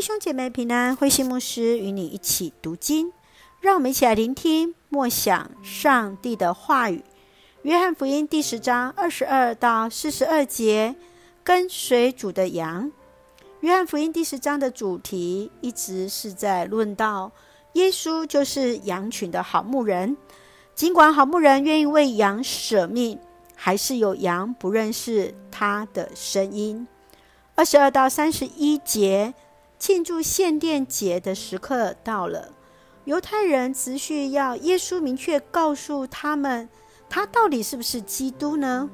弟兄姐妹平安，慧馨牧师与你一起读经，让我们一起来聆听默想上帝的话语。约翰福音第十章二十二到四十二节，跟随主的羊。约翰福音第十章的主题一直是在论到耶稣就是羊群的好牧人，尽管好牧人愿意为羊舍命，还是有羊不认识他的声音。二十二到三十一节。庆祝献殿节的时刻到了，犹太人持续要耶稣明确告诉他们，他到底是不是基督呢？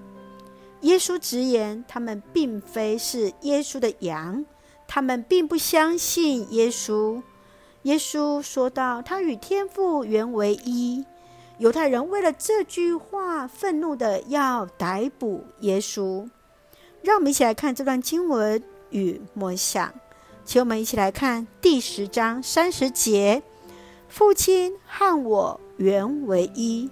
耶稣直言，他们并非是耶稣的羊，他们并不相信耶稣。耶稣说道：“他与天父原为一。”犹太人为了这句话，愤怒的要逮捕耶稣。让我们一起来看这段经文与默想。请我们一起来看第十章三十节：“父亲和我原为一。”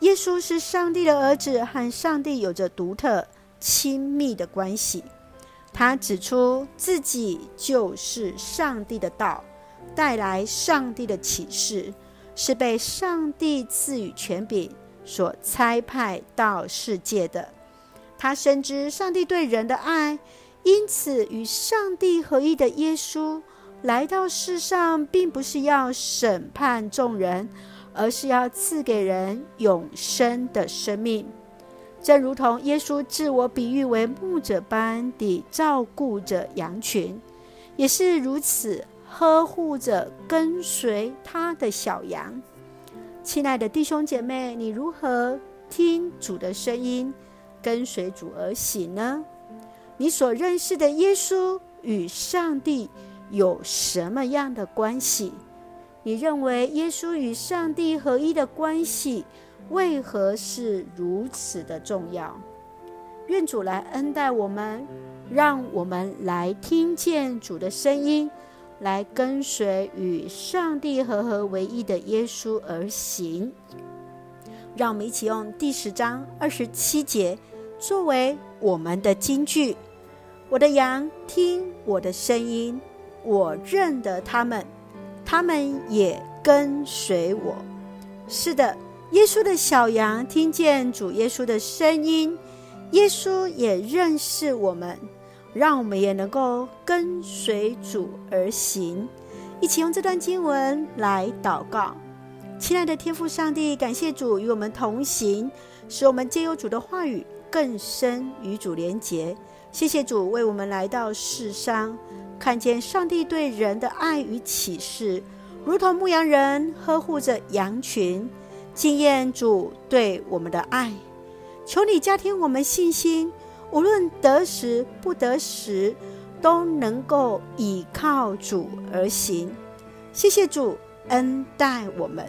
耶稣是上帝的儿子，和上帝有着独特亲密的关系。他指出自己就是上帝的道，带来上帝的启示，是被上帝赐予权柄所差派到世界的。他深知上帝对人的爱。因此，与上帝合一的耶稣来到世上，并不是要审判众人，而是要赐给人永生的生命。正如同耶稣自我比喻为牧者般地照顾着羊群，也是如此呵护着跟随他的小羊。亲爱的弟兄姐妹，你如何听主的声音，跟随主而行呢？你所认识的耶稣与上帝有什么样的关系？你认为耶稣与上帝合一的关系为何是如此的重要？愿主来恩待我们，让我们来听见主的声音，来跟随与上帝合合为一的耶稣而行。让我们一起用第十章二十七节作为我们的金句。我的羊听我的声音，我认得他们，他们也跟随我。是的，耶稣的小羊听见主耶稣的声音，耶稣也认识我们，让我们也能够跟随主而行。一起用这段经文来祷告，亲爱的天父上帝，感谢主与我们同行，使我们借由主的话语更深与主连结。谢谢主为我们来到世上，看见上帝对人的爱与启示，如同牧羊人呵护着羊群，经验主对我们的爱。求你加添我们信心，无论得时不得时，都能够倚靠主而行。谢谢主恩待我们，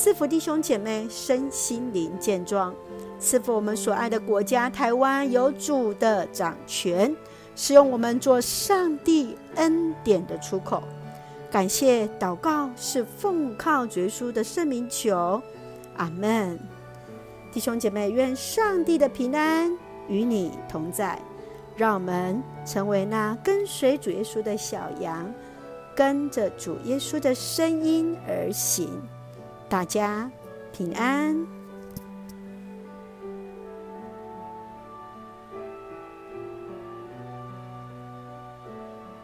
赐福弟兄姐妹身心灵健壮。赐福我们所爱的国家台湾，有主的掌权，使用我们做上帝恩典的出口。感谢祷告是奉靠主耶稣的圣名求，阿门。弟兄姐妹，愿上帝的平安与你同在。让我们成为那跟随主耶稣的小羊，跟着主耶稣的声音而行。大家平安。